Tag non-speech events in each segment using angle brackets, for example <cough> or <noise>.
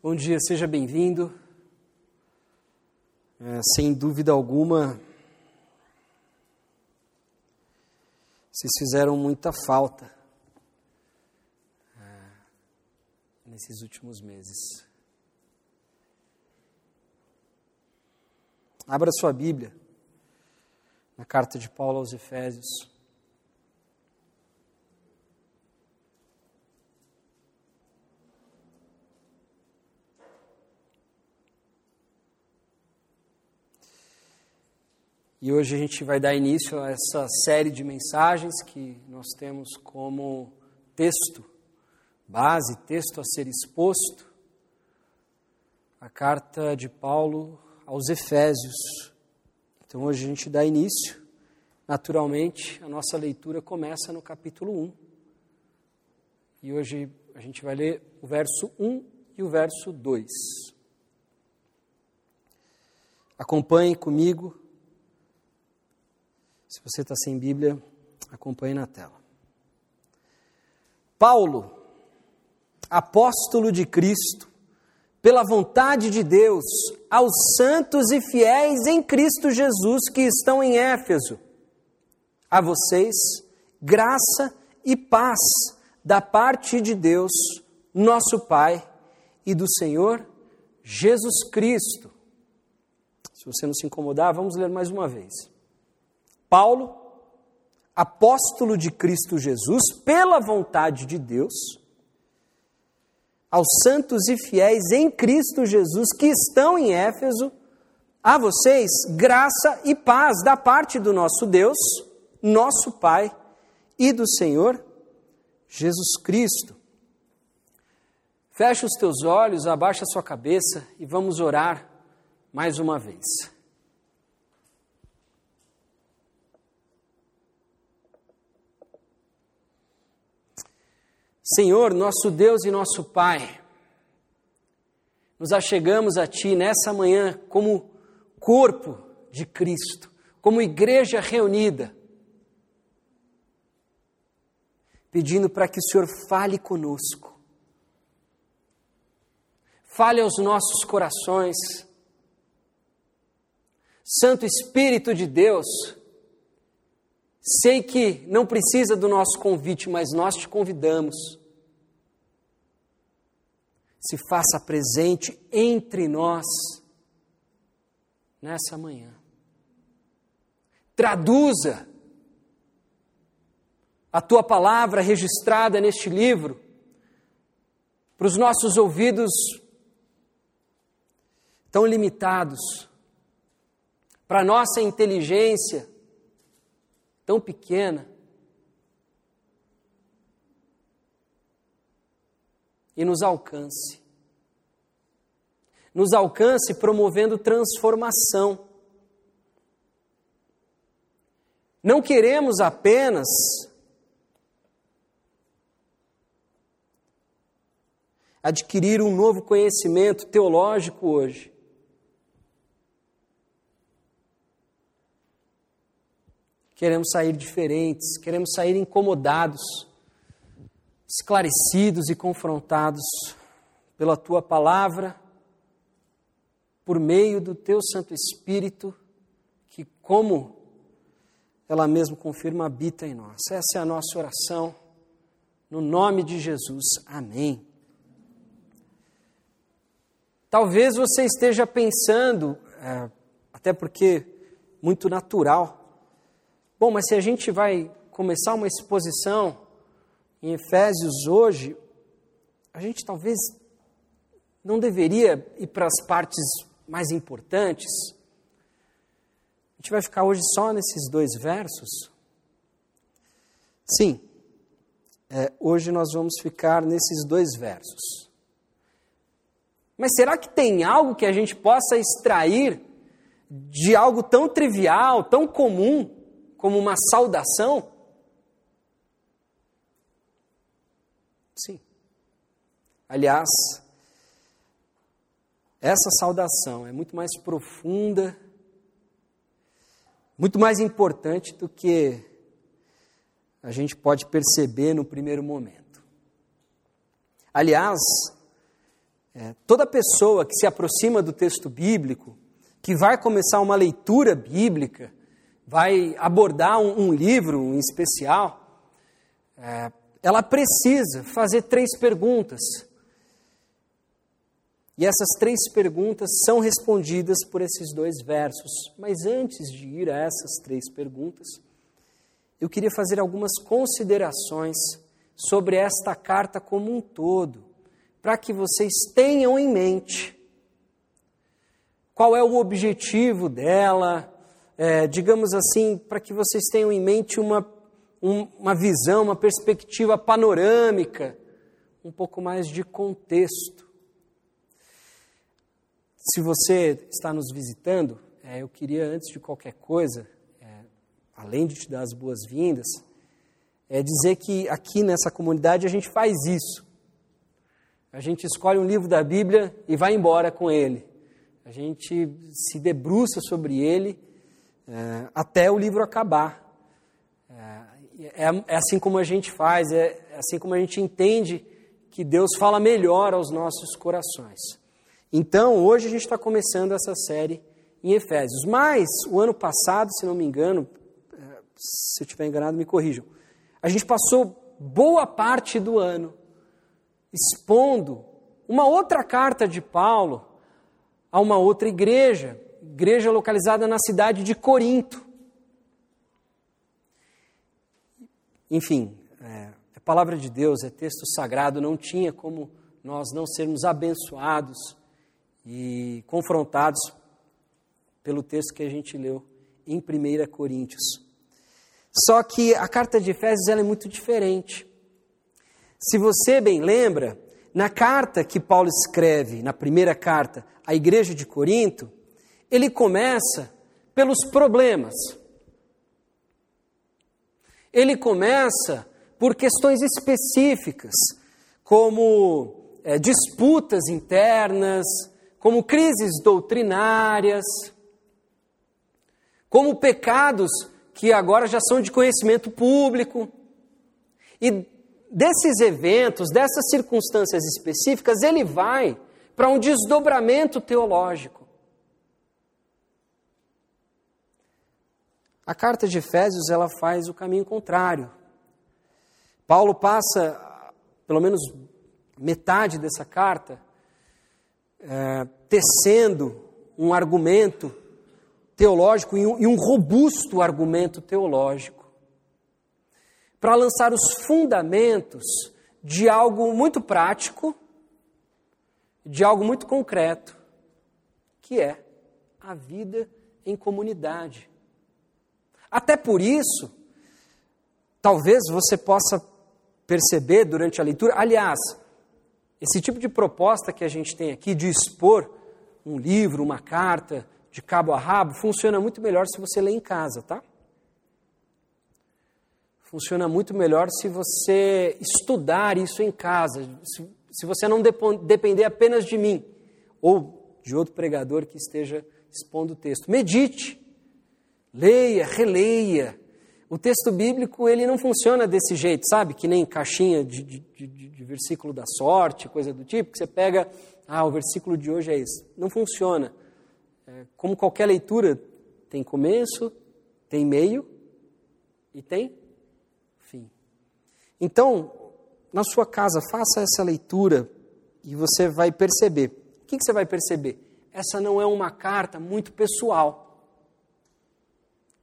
Bom dia, seja bem-vindo. É, sem dúvida alguma, vocês fizeram muita falta é, nesses últimos meses. Abra sua Bíblia na carta de Paulo aos Efésios. E hoje a gente vai dar início a essa série de mensagens que nós temos como texto, base, texto a ser exposto, a carta de Paulo aos Efésios. Então hoje a gente dá início. Naturalmente, a nossa leitura começa no capítulo 1. E hoje a gente vai ler o verso 1 e o verso 2. Acompanhe comigo se você está sem Bíblia, acompanhe na tela. Paulo, apóstolo de Cristo, pela vontade de Deus, aos santos e fiéis em Cristo Jesus que estão em Éfeso. A vocês, graça e paz da parte de Deus, nosso Pai, e do Senhor Jesus Cristo. Se você não se incomodar, vamos ler mais uma vez. Paulo, apóstolo de Cristo Jesus, pela vontade de Deus, aos santos e fiéis em Cristo Jesus que estão em Éfeso, a vocês graça e paz da parte do nosso Deus, nosso Pai e do Senhor Jesus Cristo. Feche os teus olhos, abaixa a sua cabeça e vamos orar mais uma vez. Senhor, nosso Deus e nosso Pai, nos achegamos a Ti nessa manhã como corpo de Cristo, como igreja reunida, pedindo para que o Senhor fale conosco, fale aos nossos corações. Santo Espírito de Deus, sei que não precisa do nosso convite, mas nós te convidamos se faça presente entre nós nessa manhã. Traduza a tua palavra registrada neste livro para os nossos ouvidos tão limitados, para a nossa inteligência tão pequena. e nos alcance. Nos alcance promovendo transformação. Não queremos apenas adquirir um novo conhecimento teológico hoje. Queremos sair diferentes, queremos sair incomodados esclarecidos e confrontados pela tua palavra, por meio do teu Santo Espírito, que, como ela mesma confirma, habita em nós. Essa é a nossa oração, no nome de Jesus. Amém. Talvez você esteja pensando, é, até porque muito natural, bom, mas se a gente vai começar uma exposição em Efésios hoje, a gente talvez não deveria ir para as partes mais importantes. A gente vai ficar hoje só nesses dois versos? Sim, é, hoje nós vamos ficar nesses dois versos. Mas será que tem algo que a gente possa extrair de algo tão trivial, tão comum, como uma saudação? Sim. Aliás, essa saudação é muito mais profunda, muito mais importante do que a gente pode perceber no primeiro momento. Aliás, É, toda pessoa que se aproxima do texto bíblico, que vai começar uma leitura bíblica, vai abordar um, um livro em especial, é, ela precisa fazer três perguntas. E essas três perguntas são respondidas por esses dois versos. Mas antes de ir a essas três perguntas, eu queria fazer algumas considerações sobre esta carta como um todo, para que vocês tenham em mente qual é o objetivo dela, é, digamos assim, para que vocês tenham em mente uma, um, uma visão, uma perspectiva panorâmica, um pouco mais de contexto. Se você está nos visitando, é, eu queria, antes de qualquer coisa, é, além de te dar as boas-vindas, é dizer que aqui nessa comunidade a gente faz isso. A gente escolhe um livro da Bíblia e vai embora com ele. A gente se debruça sobre ele é, até o livro acabar. É, é, é, assim como a gente faz, é assim como a gente entende que Deus fala melhor aos nossos corações. Então, hoje a gente está começando essa série em Efésios. Mas, o ano passado, se não me engano, é, se eu estiver enganado, me corrijam, a gente passou boa parte do ano expondo uma outra carta de Paulo a uma outra igreja, igreja localizada na cidade de Corinto. Enfim, é, palavra de Deus, é texto sagrado, não tinha como nós não sermos abençoados e confrontados pelo texto que a gente leu em 1 Coríntios. Só que a carta de Efésios é muito diferente. Se você bem lembra, na carta que Paulo escreve, na primeira carta à igreja de Corinto, ele começa pelos problemas. Ele começa por questões específicas, como é, disputas internas, como crises doutrinárias, como pecados que agora já são de conhecimento público. E desses eventos, dessas circunstâncias específicas, ele vai para um desdobramento teológico. A carta de Efésios ela faz o caminho contrário. Paulo passa, pelo menos metade dessa carta, é, tecendo um argumento teológico e um, e um robusto argumento teológico para lançar os fundamentos de algo muito prático, de algo muito concreto, que é a vida em comunidade. Até por isso, talvez você possa perceber durante a leitura, aliás, esse tipo de proposta que a gente tem aqui de expor um livro, uma carta de cabo a rabo, funciona muito melhor se você lê em casa, tá? Funciona muito melhor se você estudar isso em casa, se, se você não depender apenas de mim ou de outro pregador que esteja expondo o texto. Medite, leia, releia. O texto bíblico ele não funciona desse jeito, sabe? Que nem caixinha de, de, de, de versículo da sorte, coisa do tipo, que você pega, ah, o versículo de hoje é esse. Não funciona. É, como qualquer leitura, tem começo, tem meio e tem então, na sua casa, faça essa leitura e você vai perceber. O que, você vai perceber? Essa não é uma carta muito pessoal.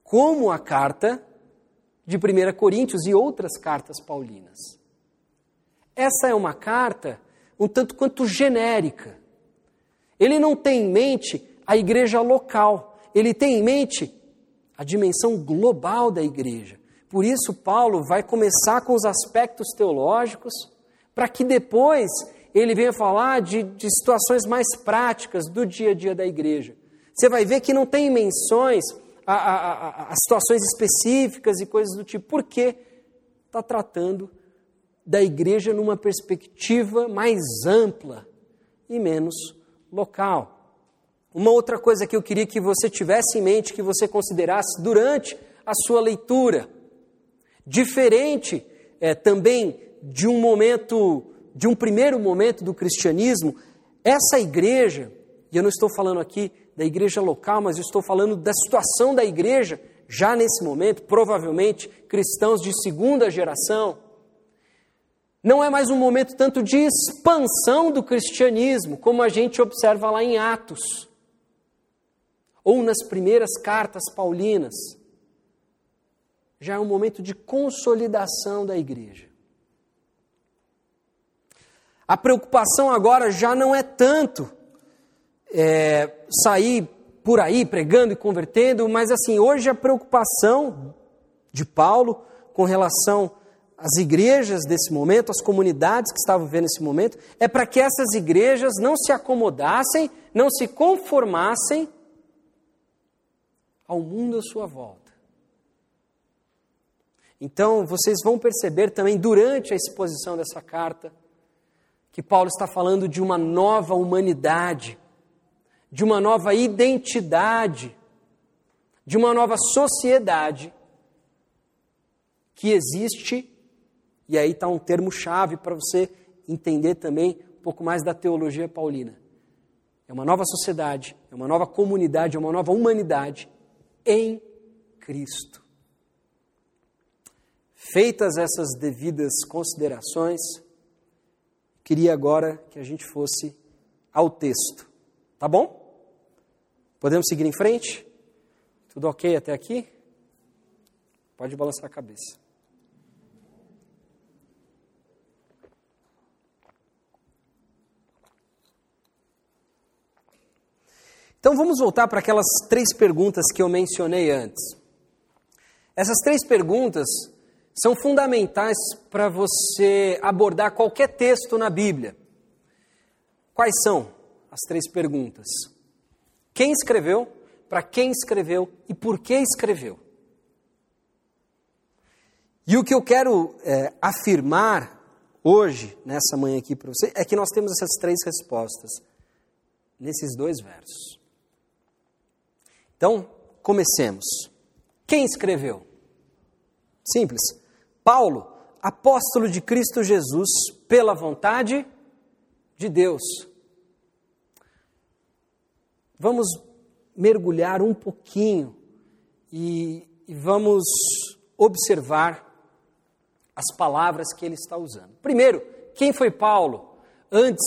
Como a carta de 1 Coríntios e outras cartas paulinas. Essa é uma carta um tanto quanto genérica. Ele não tem em mente a igreja local, ele tem em mente a dimensão global da igreja. Por isso, Paulo vai começar com os aspectos teológicos, para que depois ele venha falar de, de situações mais práticas do dia a dia da igreja. Você vai ver que não tem menções a, a, a, a situações específicas e coisas do tipo, porque está tratando da igreja numa perspectiva mais ampla e menos local. Uma outra coisa que eu queria que você tivesse em mente, que você considerasse durante a sua leitura, Diferente é, também de um momento, de um primeiro momento do cristianismo, essa igreja, e eu não estou falando aqui da igreja local, mas estou falando da situação da igreja já nesse momento, provavelmente cristãos de segunda geração, não é mais um momento tanto de expansão do cristianismo, como a gente observa lá em Atos, ou nas primeiras cartas paulinas. Já é um momento de consolidação da igreja. A preocupação agora já não é tanto é, sair por aí pregando e convertendo, mas assim, hoje a preocupação de Paulo com relação as igrejas desse momento, as comunidades que estavam vivendo esse momento, é para que essas igrejas não se acomodassem, não se conformassem ao mundo à sua volta. Então, vocês vão perceber também durante a exposição dessa carta que Paulo está falando de uma nova humanidade, de uma nova identidade, de uma nova sociedade que existe e aí está um termo-chave para você entender também um pouco mais da teologia paulina. É uma nova sociedade, é uma nova comunidade, é uma nova humanidade em Cristo. Feitas essas devidas considerações, queria agora que a gente fosse ao texto. Tá bom? Podemos seguir em frente? Tudo ok até aqui? Pode balançar a cabeça. Então vamos voltar para aquelas três perguntas que eu mencionei antes. Essas três perguntas são fundamentais para você abordar qualquer texto na Bíblia. Quais são as três perguntas? Quem escreveu, para quem escreveu e por que escreveu? E o que eu quero é, afirmar hoje, nessa manhã aqui para você, é que nós temos essas três respostas nesses dois versos. Então, comecemos. Quem escreveu? Simples. Paulo, apóstolo de Cristo Jesus, pela vontade de Deus. Vamos mergulhar um pouquinho e, e vamos observar as palavras que ele está usando. Primeiro, quem foi Paulo? Antes,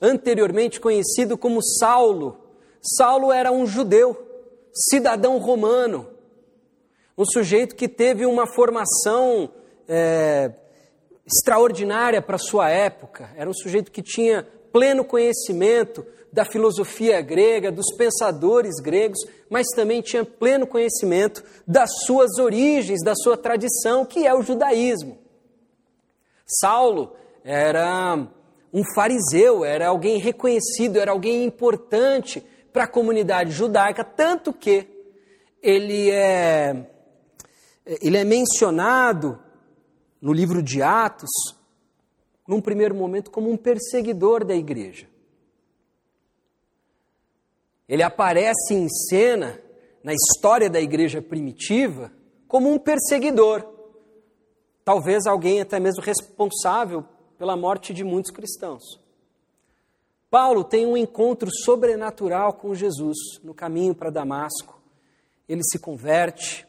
anteriormente conhecido como Saulo. Saulo era um judeu cidadão romano, um sujeito que teve uma formação é, extraordinária para sua época, era um sujeito que tinha pleno conhecimento da filosofia grega, dos pensadores gregos, mas também tinha pleno conhecimento das suas origens, da sua tradição, que é o judaísmo. Saulo era um fariseu, era alguém reconhecido, era alguém importante para a comunidade judaica, tanto que ele é, ele é mencionado no livro de Atos, num primeiro momento, como um perseguidor da igreja. Ele aparece em cena na história da igreja primitiva como um perseguidor. Talvez alguém até mesmo responsável pela morte de muitos cristãos. Paulo tem um encontro sobrenatural com Jesus no caminho para Damasco. Ele se converte,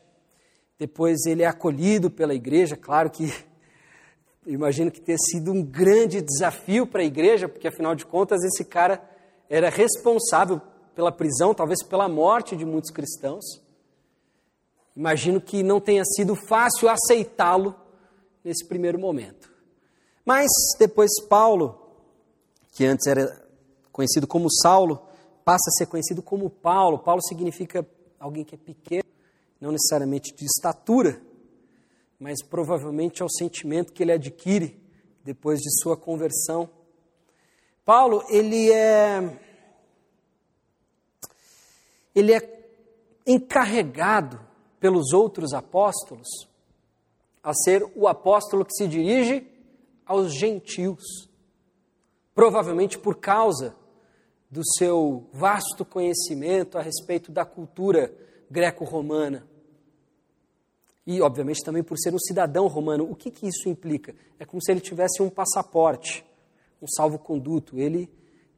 depois ele é acolhido pela igreja. Claro que <laughs> imagino que tenha sido um grande desafio para a igreja, porque afinal de contas esse cara era responsável pela prisão, talvez pela morte de muitos cristãos. Imagino que não tenha sido fácil aceitá-lo nesse primeiro momento. Mas depois Paulo, que antes era conhecido como Saulo, passa a ser conhecido como Paulo. Paulo significa alguém que é pequeno, não necessariamente de estatura, mas provavelmente é o sentimento que ele adquire depois de sua conversão. Paulo, ele é ele é encarregado pelos outros apóstolos a ser o apóstolo que se dirige aos gentios. Provavelmente por causa do seu vasto conhecimento a respeito da cultura greco-romana. E, obviamente, também por ser um cidadão romano. O que, que isso implica? É como se ele tivesse um passaporte, um salvo-conduto. Ele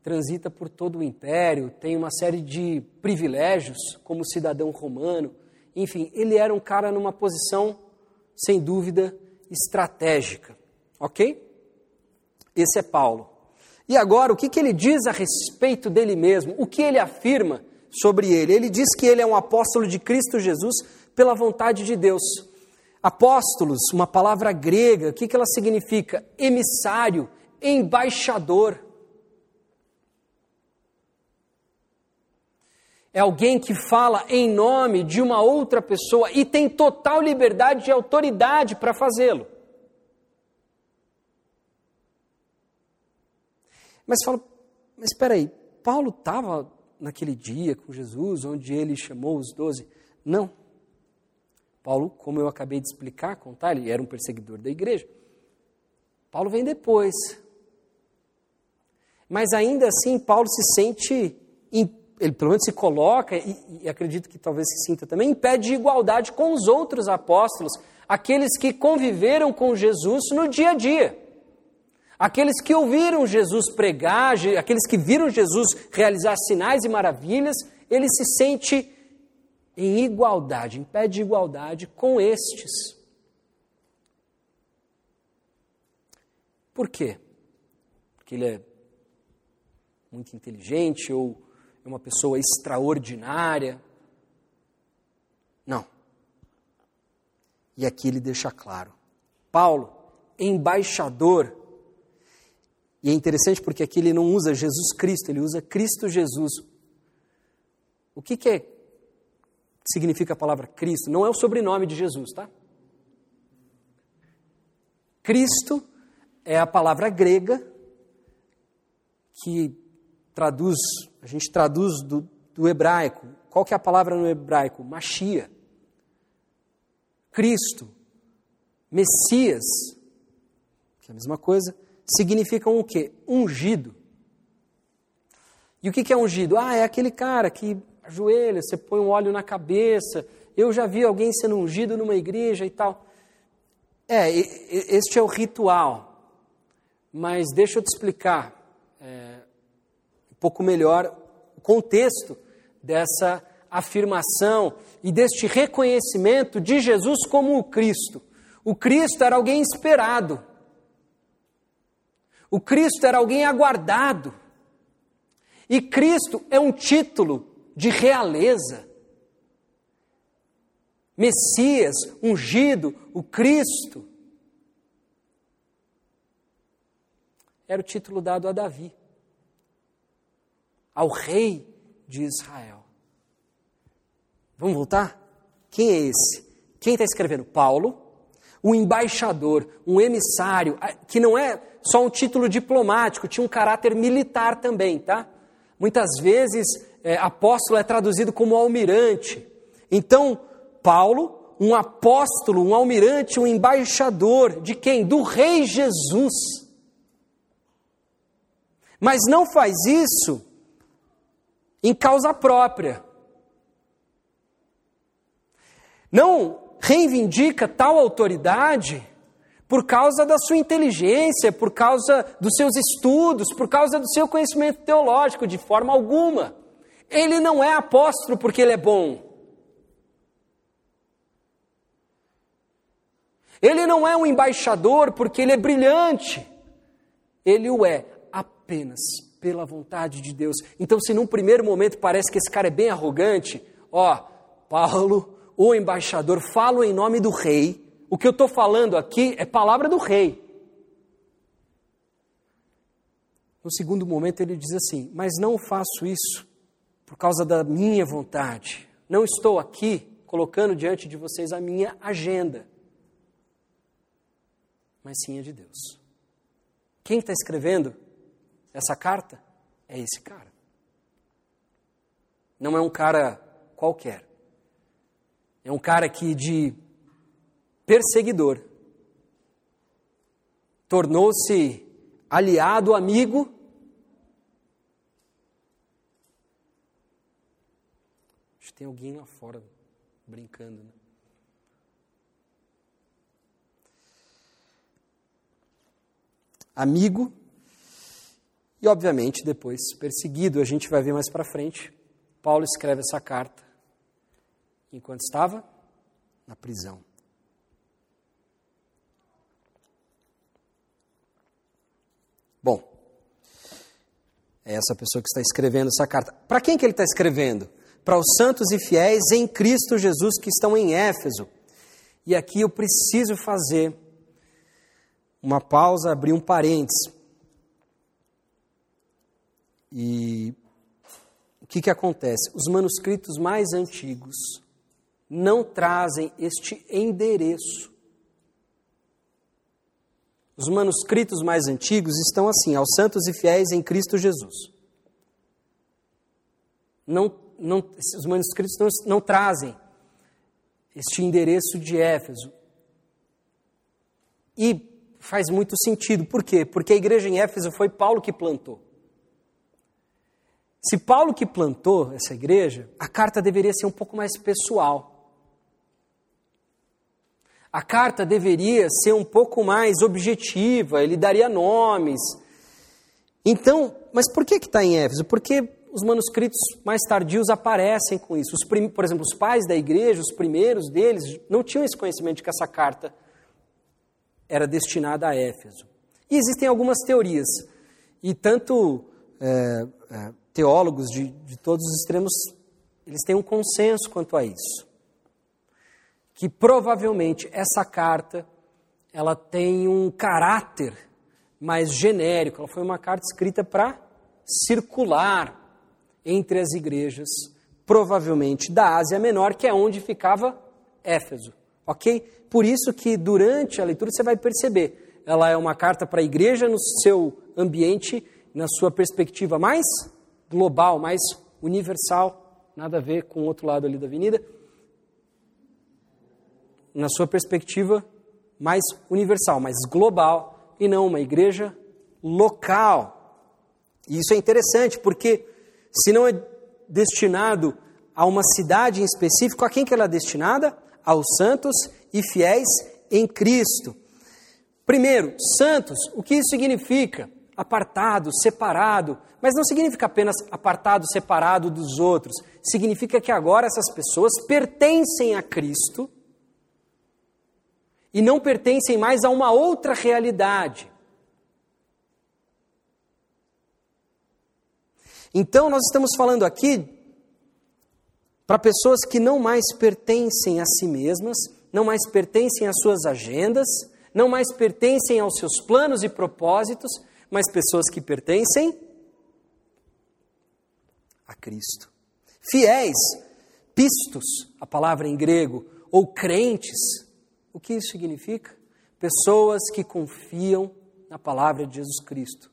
transita por todo o império, tem uma série de privilégios como cidadão romano. Enfim, ele era um cara numa posição, sem dúvida, estratégica. Ok? Esse é Paulo. E agora, o que, que ele diz a respeito dele mesmo? O que ele afirma sobre ele? Ele diz que ele é um apóstolo de Cristo Jesus pela vontade de Deus. Apóstolos, uma palavra grega, o que, que ela significa? Emissário, embaixador. É alguém que fala em nome de uma outra pessoa e tem total liberdade e autoridade para fazê-lo. Mas fala, mas espera aí, Paulo estava naquele dia com Jesus, onde ele chamou os doze? Não. Paulo, como eu acabei de explicar, contar, ele era um perseguidor da igreja. Paulo vem depois. Mas ainda assim, Paulo se sente ele pelo menos se coloca, e, e acredito que talvez se sinta também, em pé de igualdade com os outros apóstolos, aqueles que conviveram com Jesus no dia a dia. Aqueles que ouviram Jesus pregar, aqueles que viram Jesus realizar sinais e maravilhas, ele se sente em igualdade, em pé de igualdade com estes. Por quê? Porque ele é muito inteligente ou é uma pessoa extraordinária. Não. E aqui ele deixa claro: Paulo, embaixador. E é interessante porque aqui ele não usa Jesus Cristo, ele usa Cristo Jesus. O que, que é, significa a palavra Cristo? Não é o sobrenome de Jesus, tá? Cristo é a palavra grega que traduz, a gente traduz do, do hebraico. Qual que é a palavra no hebraico? Machia. Cristo. Messias, que é a mesma coisa, significam o quê? Ungido. E o que é ungido? Ah, é aquele cara que ajoelha, você põe um óleo na cabeça. Eu já vi alguém sendo ungido numa igreja e tal. É, este é o ritual. Mas deixa eu te explicar. É, pouco melhor o contexto dessa afirmação e deste reconhecimento de Jesus como o Cristo. O Cristo era alguém esperado. O Cristo era alguém aguardado. E Cristo é um título de realeza. Messias, ungido, o Cristo. Era o título dado a Davi ao rei de Israel. Vamos voltar? Quem é esse? Quem está escrevendo? Paulo, o embaixador, um emissário, que não é só um título diplomático, tinha um caráter militar também, tá? Muitas vezes, é, apóstolo é traduzido como almirante. Então, Paulo, um apóstolo, um almirante, um embaixador de quem? Do rei Jesus. Mas não faz isso em causa própria. Não reivindica tal autoridade por causa da sua inteligência, por causa dos seus estudos, por causa do seu conhecimento teológico, de forma alguma. Ele não é apóstolo porque ele é bom. Ele não é um embaixador porque ele é brilhante. Ele o é apenas pela vontade de Deus. Então, se num primeiro momento parece que esse cara é bem arrogante, ó, Paulo, o embaixador, falo em nome do rei. O que eu estou falando aqui é palavra do rei. No segundo momento, ele diz assim: Mas não faço isso por causa da minha vontade. Não estou aqui colocando diante de vocês a minha agenda, mas sim a de Deus. Quem está escrevendo essa carta é esse cara. Não é um cara qualquer. É um cara que de perseguidor tornou-se aliado, amigo. Acho que tem alguém lá fora brincando, né? Amigo e, obviamente, depois perseguido. A gente vai ver mais para frente. Paulo escreve essa carta enquanto estava na prisão. Bom, é essa pessoa que está escrevendo essa carta. Para quem que ele está escrevendo? Para os santos e fiéis em Cristo Jesus que estão em Éfeso. E aqui eu preciso fazer uma pausa, abrir um parênteses. E o que, que acontece? Os manuscritos mais antigos não trazem este endereço. Os manuscritos mais antigos estão assim: aos santos e fiéis em Cristo Jesus. Não, não, os manuscritos não, não trazem este endereço de Éfeso. E faz muito sentido. Por quê? Porque a igreja em Éfeso foi Paulo que plantou. Se Paulo que plantou essa igreja, a carta deveria ser um pouco mais pessoal. A carta deveria ser um pouco mais objetiva, ele daria nomes. Então, mas por que está em Éfeso? Porque os manuscritos mais tardios aparecem com isso. Os, por exemplo, os pais da igreja, os primeiros deles, não tinham esse conhecimento de que essa carta era destinada a Éfeso. E existem algumas teorias, e tanto é, é, teólogos de, de todos os extremos, eles têm um consenso quanto a isso. Que provavelmente essa carta ela tem um caráter mais genérico, ela foi uma carta escrita para circular entre as igrejas, provavelmente da Ásia Menor, que é onde ficava Éfeso. Ok? Por isso que durante a leitura você vai perceber, ela é uma carta para a igreja no seu ambiente, na sua perspectiva mais global, mais universal, nada a ver com o outro lado ali da avenida, na sua perspectiva mais universal, mais global, e não uma igreja local. E isso é interessante porque se não é destinado a uma cidade em específico, a quem que ela é destinada? Aos santos e fiéis em Cristo. Primeiro, santos, o que isso significa? Apartado, separado, mas não significa apenas apartado, separado dos outros. Significa que agora essas pessoas pertencem a Cristo e não pertencem mais a uma outra realidade. Então, nós estamos falando aqui para pessoas que não mais pertencem a si mesmas, não mais pertencem às suas agendas, não mais pertencem aos seus planos e propósitos, mas pessoas que pertencem a Cristo. Fiéis, pistos, a palavra em grego, ou crentes, o que isso significa? Pessoas que confiam na palavra de Jesus Cristo,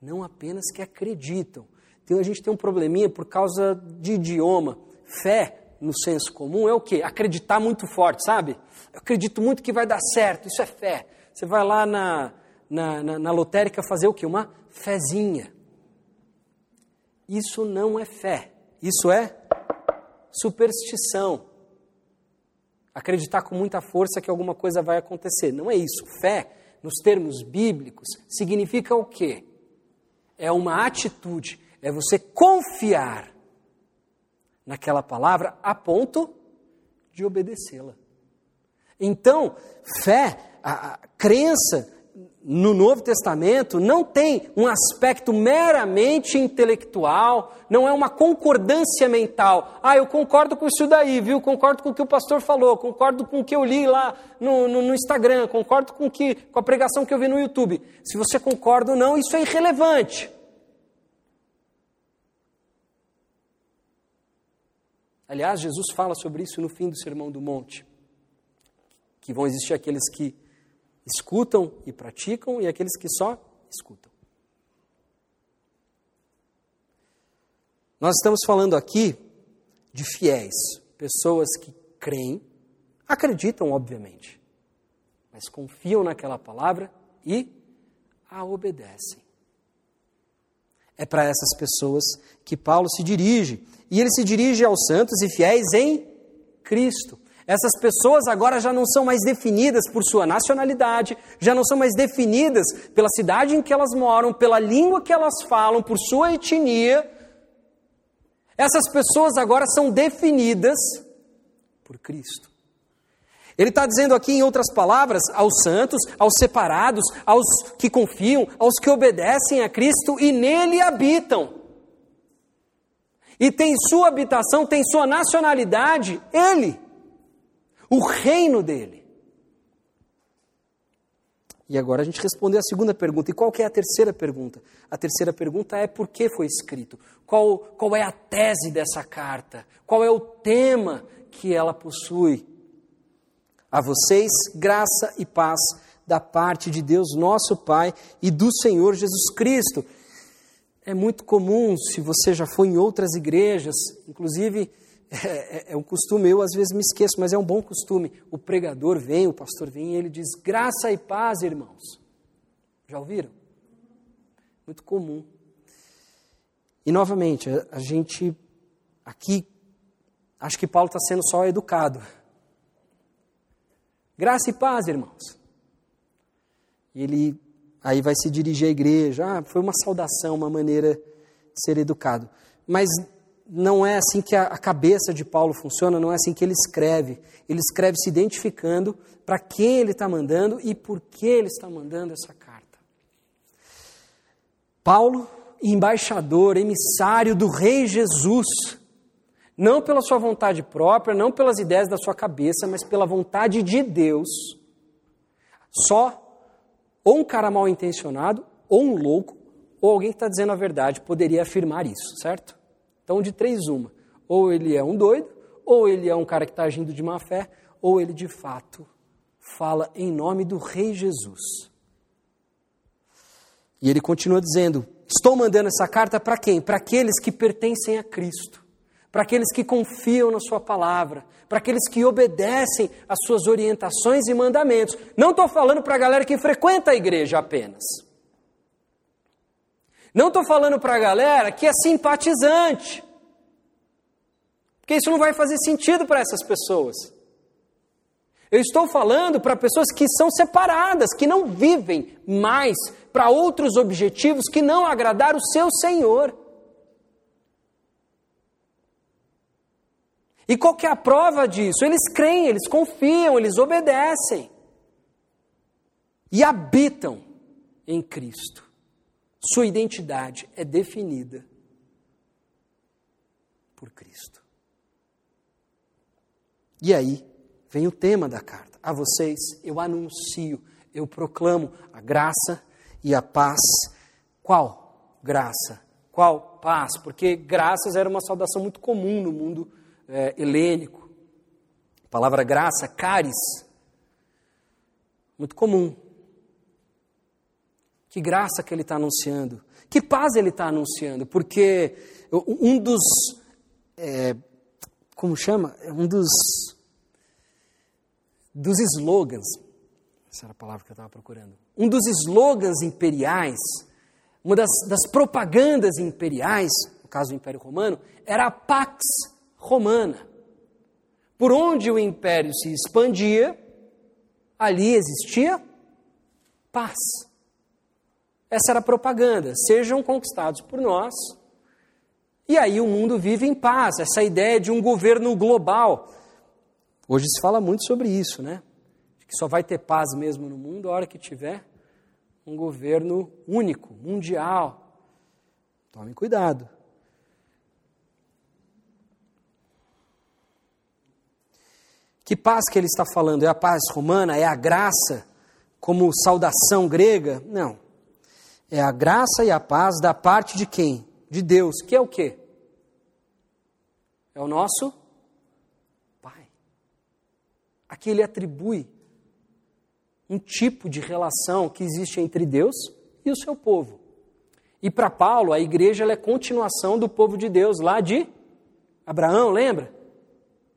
não apenas que acreditam, então a gente tem um probleminha por causa de idioma. Fé, no senso comum, é o quê? Acreditar muito forte, sabe? Eu acredito muito que vai dar certo, isso é fé. Você vai lá na, na, na, na lotérica fazer o quê? Uma fezinha. Isso não é fé, isso é superstição. Acreditar com muita força que alguma coisa vai acontecer. Não é isso. Fé, nos termos bíblicos, significa o quê? É uma atitude, é você confiar naquela palavra a ponto de obedecê-la. Então, fé, a, a crença no Novo Testamento não tem um aspecto meramente intelectual, não é uma concordância mental. Ah, eu concordo com isso daí, viu? Concordo com o que o pastor falou, concordo com o que eu li lá no, no, no Instagram, concordo com, que, com a pregação que eu vi no YouTube. Se você concorda ou não, isso é irrelevante. Aliás, Jesus fala sobre isso no fim do Sermão do Monte. Que vão existir aqueles que escutam e praticam e aqueles que só escutam. Nós estamos falando aqui de fiéis, pessoas que creem, acreditam, obviamente, mas confiam naquela palavra e a obedecem. É para essas pessoas que Paulo se dirige. E ele se dirige aos santos e fiéis em Cristo. Essas pessoas agora já não são mais definidas por sua nacionalidade, já não são mais definidas pela cidade em que elas moram, pela língua que elas falam, por sua etnia. Essas pessoas agora são definidas por Cristo. Ele está dizendo aqui, em outras palavras, aos santos, aos separados, aos que confiam, aos que obedecem a Cristo e nele habitam. E tem sua habitação, tem sua nacionalidade, Ele, o reino dele. E agora a gente respondeu a segunda pergunta. E qual que é a terceira pergunta? A terceira pergunta é por que foi escrito? Qual, qual é a tese dessa carta? Qual é o tema que ela possui? A vocês, graça e paz da parte de Deus, nosso Pai, e do Senhor Jesus Cristo. É muito comum, se você já foi em outras igrejas, inclusive é, é, é, um costume, eu às vezes me esqueço, mas é um bom costume. O pregador vem, o pastor vem e ele diz: graça e paz, irmãos. Já ouviram? Muito comum. E novamente, a, gente aqui, acho que Paulo está sendo só educado. Graça e paz, irmãos. E ele aí vai se dirigir à igreja. Ah, foi uma saudação, uma maneira de ser educado. Mas não é assim que a cabeça de Paulo funciona, não é assim que ele escreve. Ele escreve se identificando para quem ele está mandando e por que ele está mandando essa carta. Paulo, embaixador, emissário do Rei Jesus, não pela sua vontade própria, não pelas ideias da sua cabeça, mas pela vontade de Deus. Só ou um cara mal intencionado, ou um louco, ou alguém que está dizendo a verdade poderia afirmar isso, certo? Então, de três, uma. Ou ele é um doido, ou ele é um cara que está agindo de má fé, ou ele de fato fala em nome do Rei Jesus. E ele continua dizendo: Estou mandando essa carta para quem? Para aqueles que pertencem a Cristo para aqueles que confiam na Sua palavra, para aqueles que obedecem às Suas orientações e mandamentos. Não estou falando para a galera que frequenta a igreja apenas. Não estou falando para a galera que é simpatizante. Porque isso não vai fazer sentido para essas pessoas. Eu estou falando para pessoas que são separadas, que não vivem mais para outros objetivos que não agradar o seu Senhor. E qual é a prova disso? Eles creem, eles confiam, eles obedecem. E habitam em Cristo. Sua identidade é definida por Cristo. E aí vem o tema da carta. A vocês eu anuncio, eu proclamo a graça e a paz. Qual graça? Qual paz? Porque graças era uma saudação muito comum no mundo é, helênico. A palavra graça, caris, muito comum. Que graça que ele está anunciando. Que paz ele está anunciando. Porque um dos. É, como chama? Um dos. Dos slogans. Essa era a palavra que eu estava procurando. Um dos slogans imperiais, uma das, das propagandas imperiais, no caso do Império Romano, era a Pax romana. Por onde o império se expandia, ali existia paz. Essa era a propaganda. Sejam conquistados por nós. E aí o mundo vive em paz. Essa ideia de um governo global. Hoje se fala muito sobre isso, né? Que só vai ter paz mesmo no mundo a hora que tiver um governo único, mundial. Tome cuidado. Que paz que ele está falando? É a paz romana? É a graça como saudação grega? Não. É a graça e a paz da parte de quem? De Deus, que é o quê? É o nosso Pai. Aqui ele atribui um tipo de relação que existe entre Deus e o seu povo. E para Paulo, a igreja é continuação do povo de Deus lá de Abraão, lembra?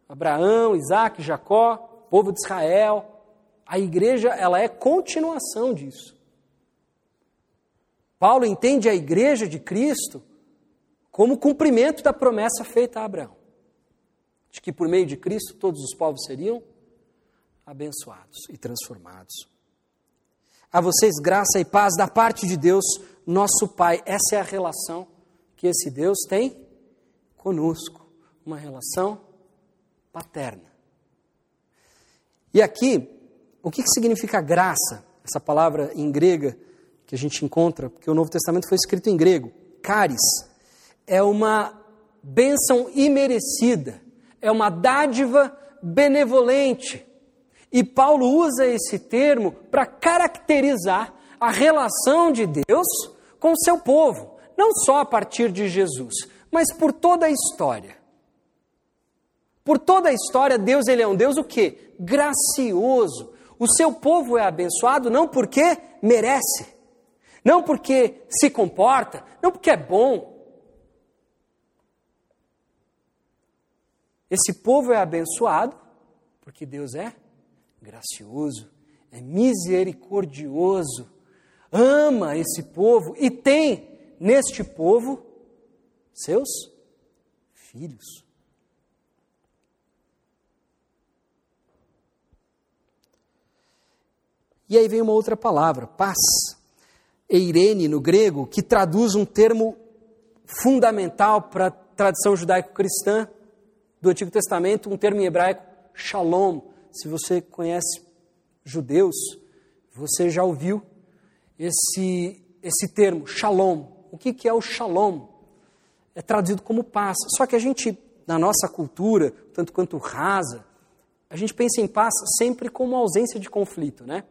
Abraão, Isaac, Jacó, povo de Israel. A igreja ela é continuação disso. Paulo entende a igreja de Cristo como cumprimento da promessa feita a Abraão, de que por meio de Cristo todos os povos seriam abençoados e transformados. A vocês graça e paz da parte de Deus, nosso Pai. Essa é a relação que esse Deus tem conosco, uma relação paterna. E aqui, o que significa graça? Essa palavra em grega que a gente encontra, porque o Novo Testamento foi escrito em grego, caris, é uma bênção imerecida, é uma dádiva benevolente. E Paulo usa esse termo para caracterizar a relação de Deus com o seu povo, não só a partir de Jesus, mas por toda a história. Por toda a história, Deus ele é um Deus o quê? Gracioso. O seu povo é abençoado não porque merece, não porque se comporta, não porque é bom. Esse povo é abençoado porque Deus é gracioso, é misericordioso, ama esse povo e tem neste povo seus filhos. E aí vem uma outra palavra, paz, eirene no grego, que traduz um termo fundamental para a tradição judaico-cristã do Antigo Testamento, um termo em hebraico, shalom. Se você conhece judeus, você já ouviu esse, esse termo, shalom. O que, que é o shalom? É traduzido como paz. Só que a gente, na nossa cultura, tanto quanto rasa, a gente pensa em paz sempre como ausência de conflito, né?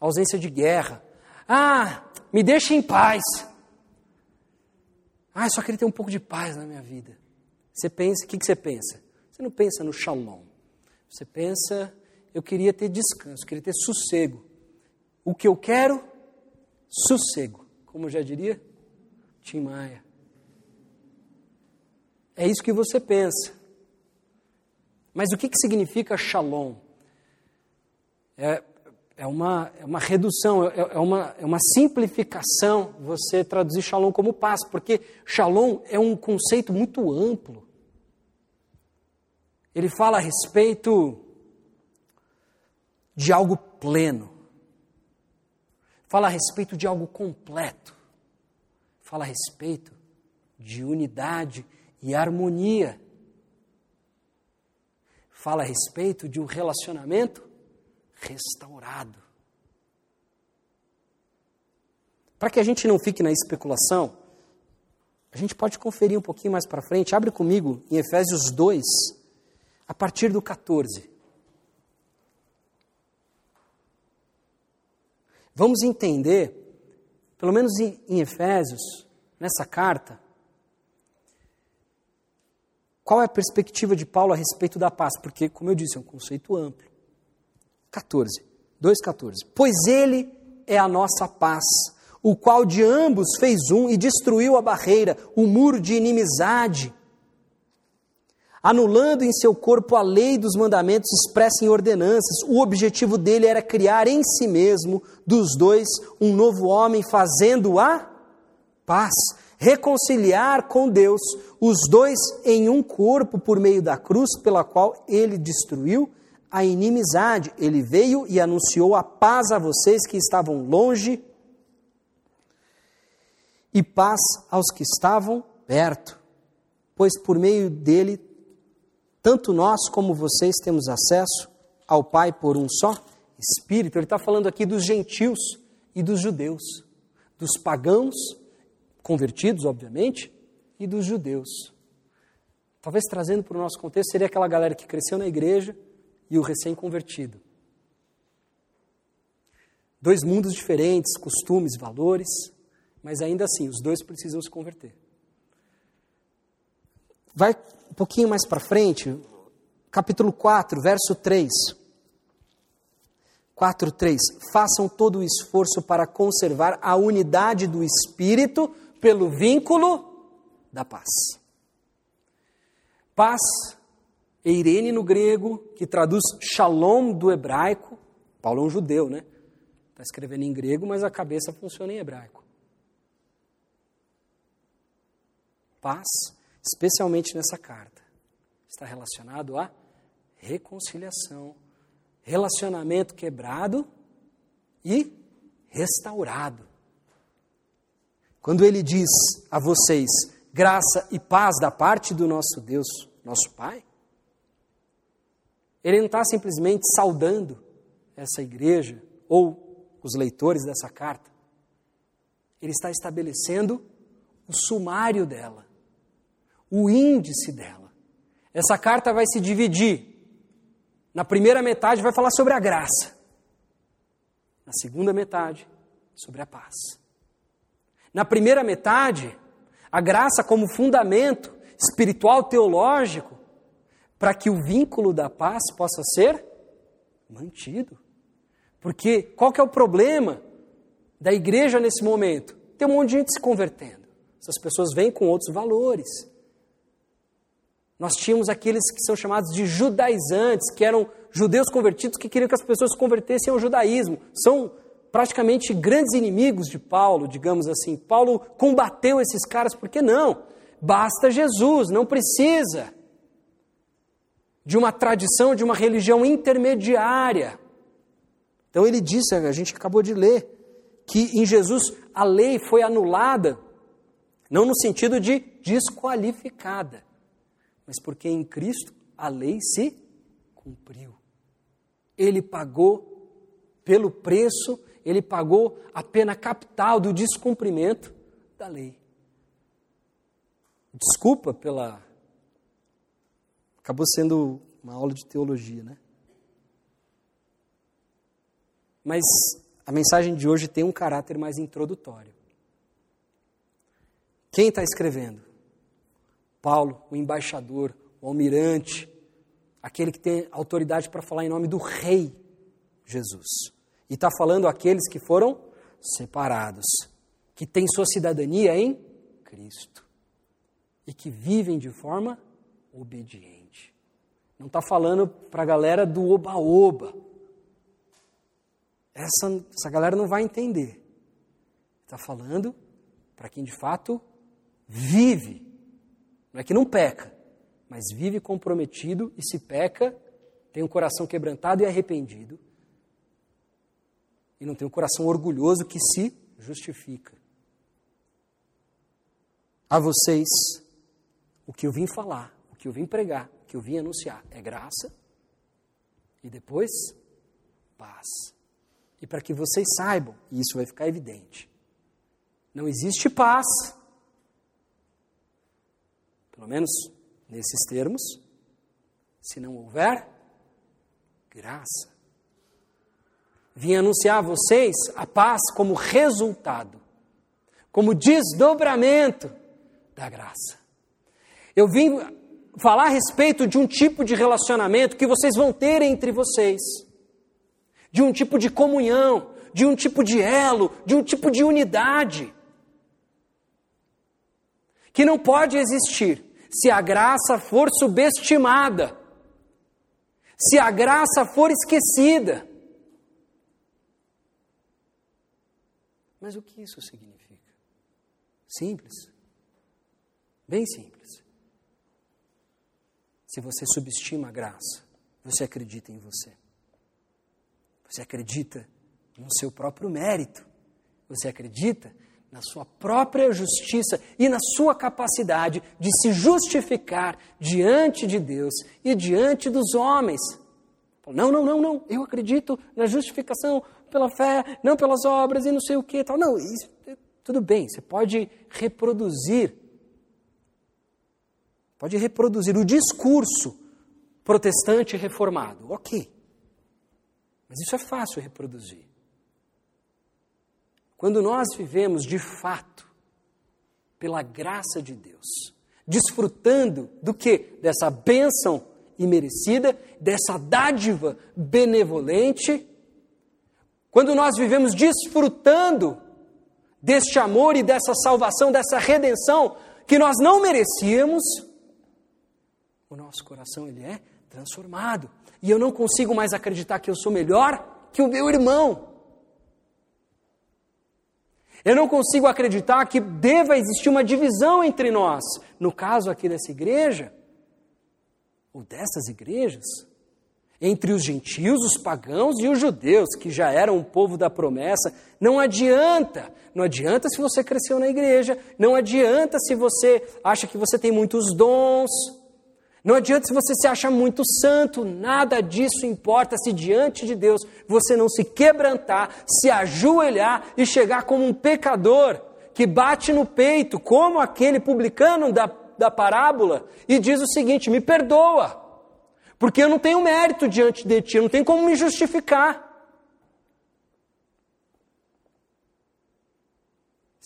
ausência de guerra. Ah, me deixe em paz. Ah, eu só queria ter um pouco de paz na minha vida. Você pensa, o que, que você pensa? Você não pensa no shalom. Você pensa, eu queria ter descanso, eu queria ter sossego. O que eu quero? Sossego. Como já diria Tim Maia. É isso que você pensa. Mas o que, que significa shalom? É, é uma, é uma redução, é, é, uma, é uma simplificação você traduzir shalom como paz, porque shalom é um conceito muito amplo. Ele fala a respeito de algo pleno, fala a respeito de algo completo, fala a respeito de unidade e harmonia, fala a respeito de um relacionamento restaurado. Para que a gente não fique na especulação, a gente pode conferir um pouquinho mais para frente. Abre comigo em Efésios 2, a partir do 14. Vamos entender, pelo menos em Efésios, nessa carta, qual é a perspectiva de Paulo a respeito da paz, porque, como eu disse, é um conceito amplo. 14, 2,14. Pois ele é a nossa paz, o qual de ambos fez um e destruiu a barreira, o muro de inimizade, anulando em seu corpo a lei dos mandamentos expressa em ordenanças. O objetivo dele era criar em si mesmo, dos dois, um novo homem, fazendo a paz, reconciliar com Deus os dois em um corpo por meio da cruz, pela qual ele destruiu a inimizade. Ele veio e anunciou a paz a vocês que estavam longe e paz aos que estavam perto, pois por meio dele, tanto nós como vocês temos acesso ao Pai por um só Espírito. Ele está falando aqui dos gentios e dos judeus, dos pagãos, convertidos, obviamente, e dos judeus. Talvez trazendo para o nosso contexto, seria aquela galera que cresceu na igreja, e o recém-convertido. Dois mundos diferentes, costumes, valores, mas ainda assim, os dois precisam se converter. Vai um pouquinho mais para frente, capítulo 4, verso 3. 4, 3. Façam todo o esforço para conservar a unidade do espírito pelo vínculo da paz. Paz Eirene no grego, que traduz shalom do hebraico. Paulo é um judeu, né? Está escrevendo em grego, mas a cabeça funciona em hebraico. Paz, especialmente nessa carta, está relacionado à reconciliação, relacionamento quebrado e restaurado. Quando ele diz a vocês graça e paz da parte do nosso Deus, nosso Pai, ele não está simplesmente saudando essa igreja ou os leitores dessa carta. Ele está estabelecendo o sumário dela, o índice dela. Essa carta vai se dividir. Na primeira metade vai falar sobre a graça. Na segunda metade, sobre a paz. Na primeira metade, a graça como fundamento espiritual teológico para que o vínculo da paz possa ser mantido. Porque qual que é o problema da igreja nesse momento? Tem um monte de gente se convertendo. Essas pessoas vêm com outros valores. Nós tínhamos aqueles que são chamados de judaizantes, que eram judeus convertidos que queriam que as pessoas se convertessem ao judaísmo. São praticamente grandes inimigos de Paulo, digamos assim. Paulo combateu esses caras, porque não? Basta Jesus, não precisa de uma tradição, de uma religião intermediária. Então ele disse, a gente acabou de ler, que em Jesus a lei foi anulada, não no sentido de desqualificada, mas porque em Cristo a lei se cumpriu. Ele pagou pelo preço, ele pagou a pena capital do descumprimento da lei. Desculpa pela. Acabou sendo uma aula de teologia, né? Mas a mensagem de hoje tem um caráter mais introdutório. Quem está escrevendo? Paulo, o embaixador, o almirante, aquele que tem autoridade para falar em nome do Rei Jesus. E está falando aqueles que foram separados, que têm sua cidadania em Cristo e que vivem de forma obediente. Não está falando para a galera do oba-oba essa, essa galera não vai entender. Está falando para quem de fato vive. Não é que não peca, mas vive comprometido e se peca, tem um coração quebrantado e arrependido. E não tem um coração orgulhoso que se justifica. A vocês, o que eu vim falar, o que eu vim pregar, o que eu vim anunciar é graça e depois paz. E para que vocês saibam, e isso vai ficar evidente, não existe paz, pelo menos nesses termos, se não houver graça. Vim anunciar a vocês a paz como resultado, como desdobramento da graça. Eu vim falar a respeito de um tipo de relacionamento que vocês vão ter entre vocês de um tipo de comunhão, de um tipo de elo, de um tipo de unidade. Que não pode existir se a graça for subestimada, se a graça for esquecida. Mas o que isso significa? Simples. Bem simples. Se você subestima a graça, você acredita em você. Você acredita no seu próprio mérito. Você acredita na sua própria justiça e na sua capacidade de se justificar diante de Deus e diante dos homens. Não, não, não, não. Eu acredito na justificação pela fé, não pelas obras e não sei o que tal. Não, isso, tudo bem. Você pode reproduzir, pode reproduzir o discurso protestante reformado. Ok. Mas isso é fácil reproduzir. Quando nós vivemos de fato pela graça de Deus, desfrutando do que? Dessa bênção imerecida, dessa dádiva benevolente, quando nós vivemos desfrutando deste amor e dessa salvação, dessa redenção que nós não merecíamos, o nosso coração ele é transformado e eu não consigo mais acreditar que eu sou melhor que o meu irmão. Eu não consigo acreditar que deva existir uma divisão entre nós. No caso aqui dessa igreja, ou dessas igrejas, entre os gentios, os pagãos e os judeus, que já eram o povo da promessa, não adianta. Não adianta se você cresceu na igreja, não adianta se você acha que você tem muitos dons, não adianta se você se acha muito santo, nada disso importa se diante de Deus você não se quebrantar, se ajoelhar e chegar como um pecador que bate no peito, como aquele publicano da, da parábola, e diz o seguinte: me perdoa, porque eu não tenho mérito diante de ti, eu não tenho como me justificar.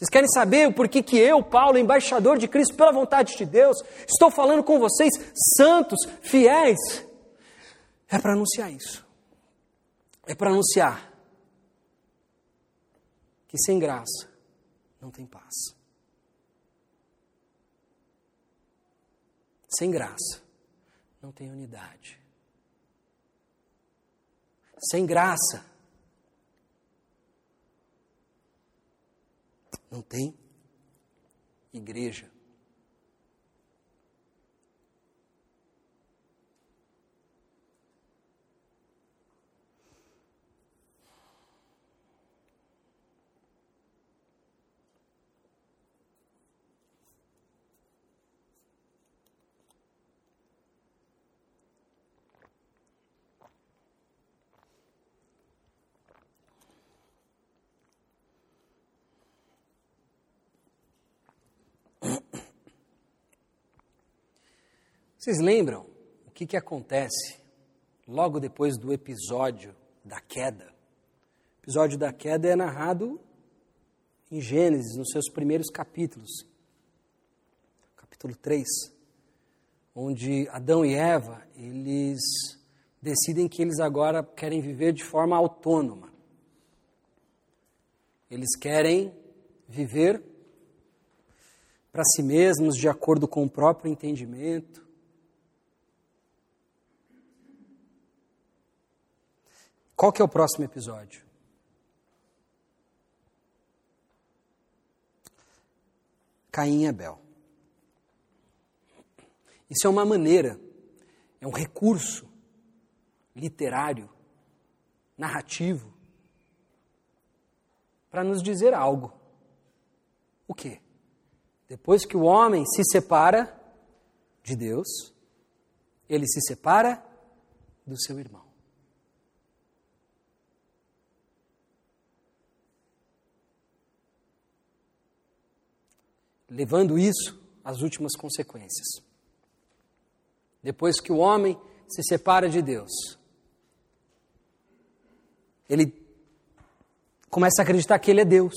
Vocês querem saber o porquê que eu, Paulo, embaixador de Cristo pela vontade de Deus, estou falando com vocês, santos, fiéis? É para anunciar isso. É para anunciar que sem graça não tem paz. Sem graça não tem unidade. Sem graça Não tem igreja. Vocês lembram o que, que acontece logo depois do episódio da queda? O episódio da queda é narrado em Gênesis, nos seus primeiros capítulos. Capítulo 3, onde Adão e Eva, eles decidem que eles agora querem viver de forma autônoma. Eles querem viver para si mesmos de acordo com o próprio entendimento. Qual que é o próximo episódio? Caim e Abel. Isso é uma maneira, é um recurso literário, narrativo, para nos dizer algo. O quê? Depois que o homem se separa de Deus, ele se separa do seu irmão. Levando isso às últimas consequências. Depois que o homem se separa de Deus, ele começa a acreditar que ele é Deus.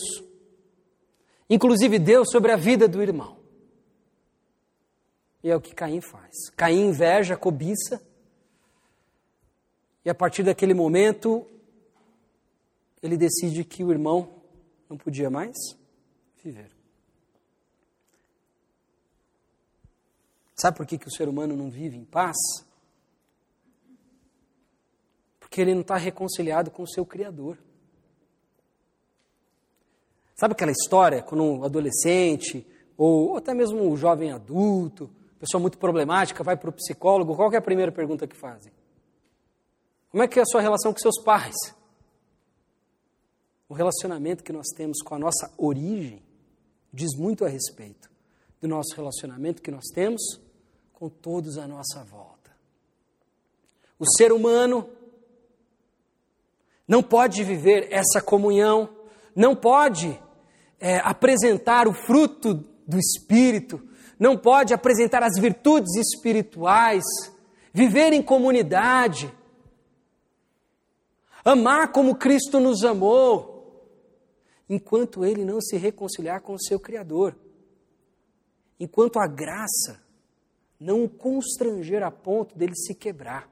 Inclusive Deus sobre a vida do irmão. E é o que Caim faz. Caim inveja, cobiça. E a partir daquele momento, ele decide que o irmão não podia mais viver. Sabe por que, que o ser humano não vive em paz? Porque ele não está reconciliado com o seu Criador. Sabe aquela história quando um adolescente, ou até mesmo um jovem adulto, pessoa muito problemática, vai para o psicólogo, qual é a primeira pergunta que fazem? Como é que é a sua relação com seus pais? O relacionamento que nós temos com a nossa origem diz muito a respeito do nosso relacionamento que nós temos com todos à nossa volta. O ser humano não pode viver essa comunhão, não pode é, apresentar o fruto do Espírito, não pode apresentar as virtudes espirituais, viver em comunidade, amar como Cristo nos amou, enquanto ele não se reconciliar com o seu Criador, enquanto a graça não o constranger a ponto dele se quebrar.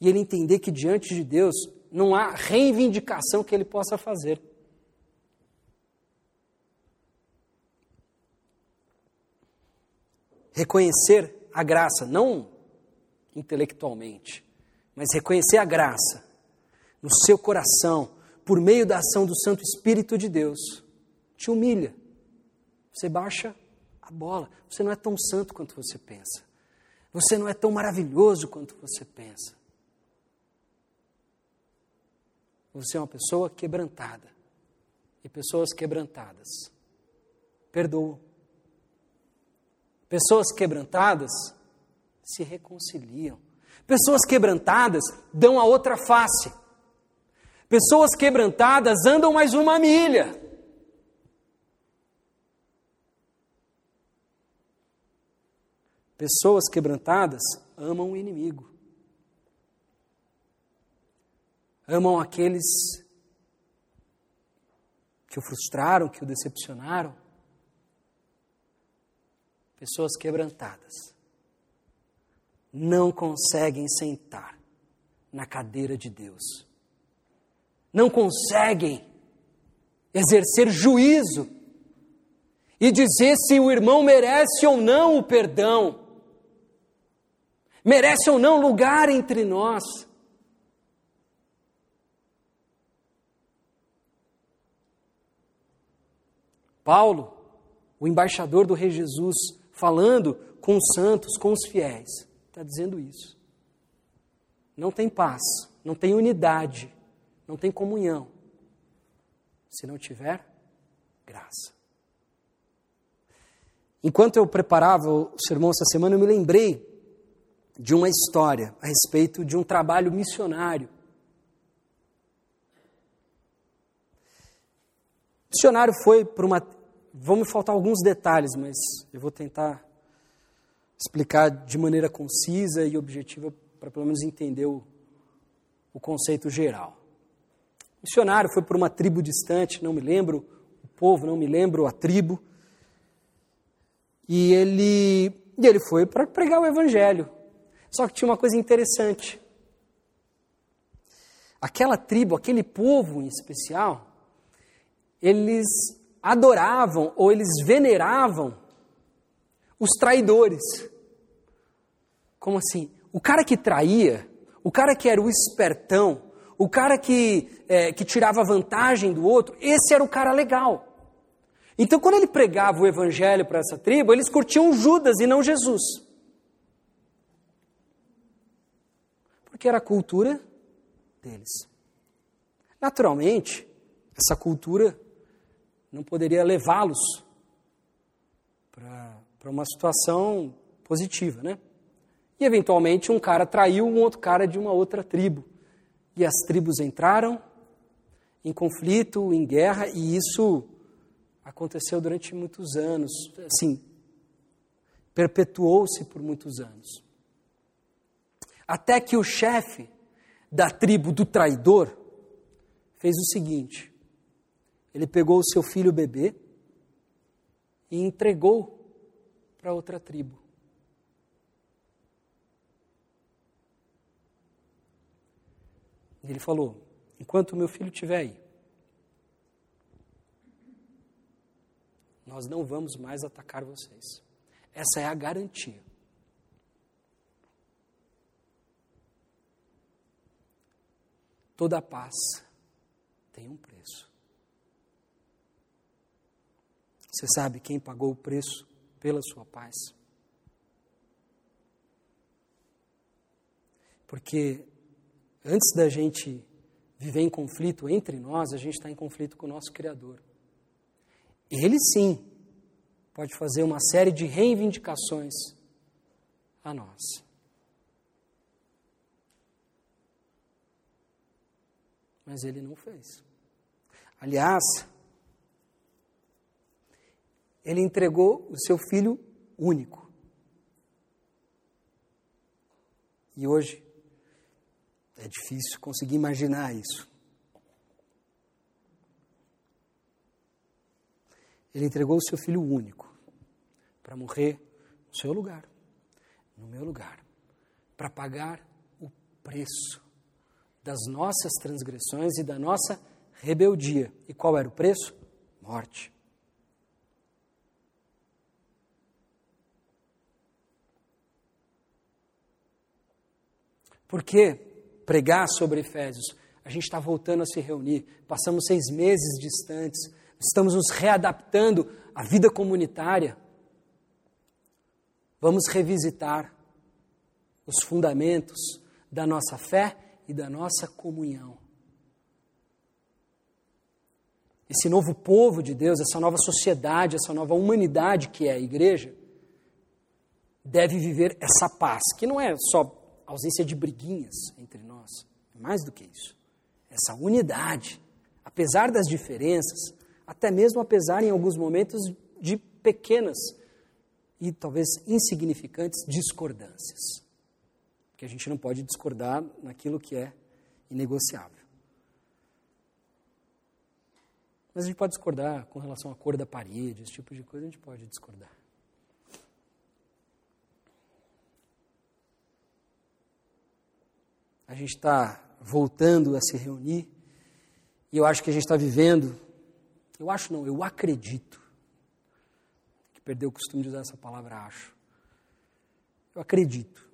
E ele entender que diante de Deus não há reivindicação que ele possa fazer. Reconhecer a graça, não intelectualmente, mas reconhecer a graça no seu coração, por meio da ação do Santo Espírito de Deus, te humilha. Você baixa a bola. Você não é tão santo quanto você pensa. Você não é tão maravilhoso quanto você pensa. Você é uma pessoa quebrantada. E pessoas quebrantadas perdoam. Pessoas quebrantadas se reconciliam. Pessoas quebrantadas dão a outra face. Pessoas quebrantadas andam mais uma milha. Pessoas quebrantadas amam o inimigo. Amam aqueles que o frustraram, que o decepcionaram. Pessoas quebrantadas não conseguem sentar na cadeira de Deus. Não conseguem exercer juízo e dizer se o irmão merece ou não o perdão merece ou não lugar entre nós. Paulo, o embaixador do Rei Jesus, falando com os santos, com os fiéis, está dizendo isso. Não tem paz, não tem unidade, não tem comunhão, se não tiver graça. Enquanto eu preparava o sermão essa semana, eu me lembrei de uma história a respeito de um trabalho missionário. O missionário foi para uma. Vão me faltar alguns detalhes, mas eu vou tentar explicar de maneira concisa e objetiva para pelo menos entender o, o conceito geral. O missionário foi para uma tribo distante, não me lembro o povo, não me lembro a tribo. E ele, e ele foi para pregar o evangelho. Só que tinha uma coisa interessante. Aquela tribo, aquele povo em especial, eles adoravam ou eles veneravam os traidores. Como assim? O cara que traía, o cara que era o espertão, o cara que, é, que tirava vantagem do outro, esse era o cara legal. Então, quando ele pregava o evangelho para essa tribo, eles curtiam Judas e não Jesus. Porque era a cultura deles. Naturalmente, essa cultura não poderia levá-los para uma situação positiva, né? E eventualmente um cara traiu um outro cara de uma outra tribo. E as tribos entraram em conflito, em guerra, e isso aconteceu durante muitos anos, assim, perpetuou-se por muitos anos. Até que o chefe da tribo do traidor fez o seguinte: ele pegou o seu filho bebê e entregou para outra tribo. Ele falou: enquanto meu filho estiver aí, nós não vamos mais atacar vocês. Essa é a garantia. Toda paz tem um preço. Você sabe quem pagou o preço pela sua paz? Porque antes da gente viver em conflito entre nós, a gente está em conflito com o nosso Criador. Ele sim pode fazer uma série de reivindicações a nós. Mas ele não fez. Aliás, ele entregou o seu filho único. E hoje é difícil conseguir imaginar isso. Ele entregou o seu filho único para morrer no seu lugar, no meu lugar, para pagar o preço das nossas transgressões e da nossa rebeldia. E qual era o preço? Morte. Por que pregar sobre Efésios? A gente está voltando a se reunir, passamos seis meses distantes, estamos nos readaptando à vida comunitária. Vamos revisitar os fundamentos da nossa fé e da nossa comunhão. Esse novo povo de Deus, essa nova sociedade, essa nova humanidade que é a igreja, deve viver essa paz, que não é só ausência de briguinhas entre nós, é mais do que isso. Essa unidade, apesar das diferenças, até mesmo apesar em alguns momentos de pequenas e talvez insignificantes discordâncias. Porque a gente não pode discordar naquilo que é inegociável. Mas a gente pode discordar com relação à cor da parede, esse tipo de coisa a gente pode discordar. A gente está voltando a se reunir e eu acho que a gente está vivendo, eu acho não, eu acredito, que perdeu o costume de usar essa palavra acho. Eu acredito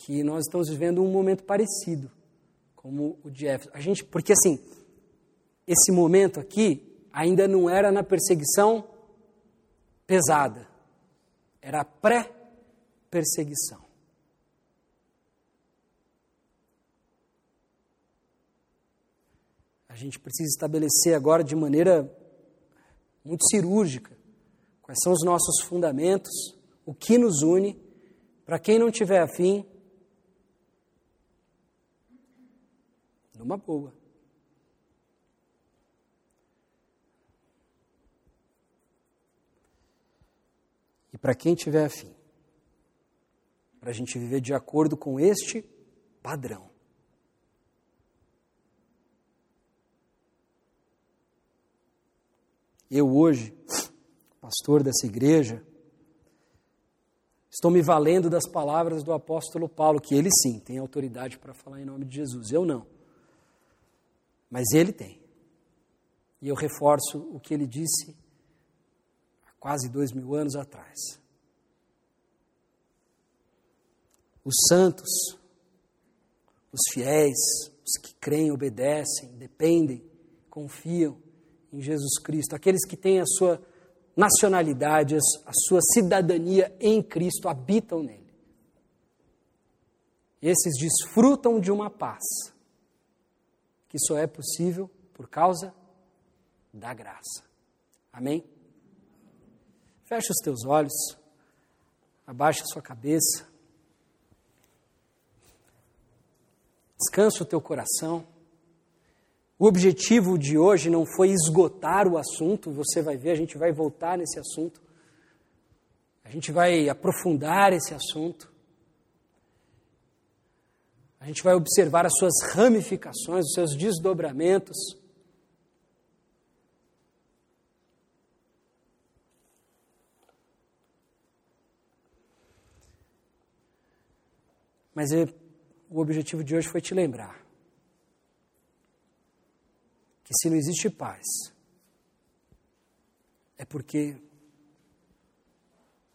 que nós estamos vivendo um momento parecido como o de Éfeso. A gente, porque assim, esse momento aqui ainda não era na perseguição pesada, era pré-perseguição. A gente precisa estabelecer agora de maneira muito cirúrgica quais são os nossos fundamentos, o que nos une. Para quem não tiver afim, numa boa. E para quem tiver afim, para a gente viver de acordo com este padrão. Eu hoje, pastor dessa igreja, estou me valendo das palavras do apóstolo Paulo, que ele sim tem autoridade para falar em nome de Jesus, eu não. Mas ele tem. E eu reforço o que ele disse há quase dois mil anos atrás. Os santos, os fiéis, os que creem, obedecem, dependem, confiam em Jesus Cristo, aqueles que têm a sua nacionalidade, a sua cidadania em Cristo, habitam nele. Esses desfrutam de uma paz que só é possível por causa da graça. Amém? Feche os teus olhos, abaixa a sua cabeça, descansa o teu coração. O objetivo de hoje não foi esgotar o assunto, você vai ver, a gente vai voltar nesse assunto, a gente vai aprofundar esse assunto. A gente vai observar as suas ramificações, os seus desdobramentos. Mas eu, o objetivo de hoje foi te lembrar que se não existe paz, é porque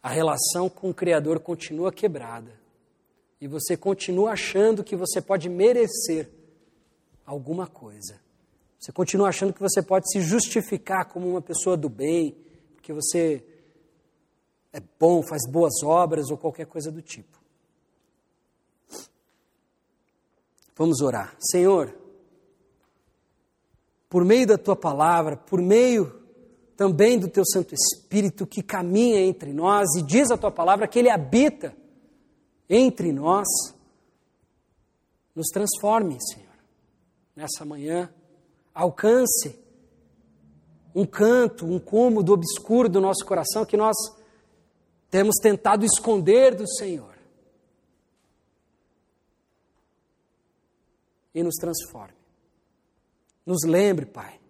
a relação com o Criador continua quebrada e você continua achando que você pode merecer alguma coisa. Você continua achando que você pode se justificar como uma pessoa do bem, porque você é bom, faz boas obras ou qualquer coisa do tipo. Vamos orar. Senhor, por meio da tua palavra, por meio também do teu Santo Espírito que caminha entre nós e diz a tua palavra que ele habita entre nós, nos transforme, Senhor, nessa manhã, alcance um canto, um cômodo obscuro do nosso coração que nós temos tentado esconder do Senhor. E nos transforme. Nos lembre, Pai,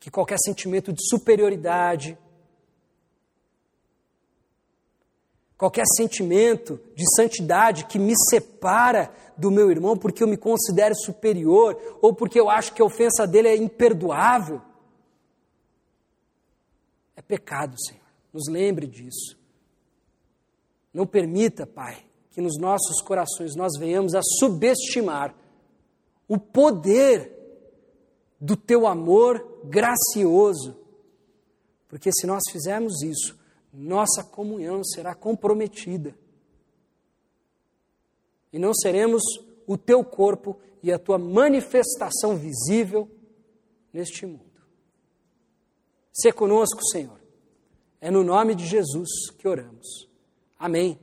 que qualquer sentimento de superioridade, qualquer sentimento de santidade que me separa do meu irmão porque eu me considero superior ou porque eu acho que a ofensa dele é imperdoável, é pecado, Senhor. Nos lembre disso. Não permita, Pai, que nos nossos corações nós venhamos a subestimar o poder do teu amor gracioso. Porque se nós fizermos isso, nossa comunhão será comprometida. e não seremos o teu corpo e a tua manifestação visível neste mundo. Se conosco, Senhor. É no nome de Jesus que oramos. Amém.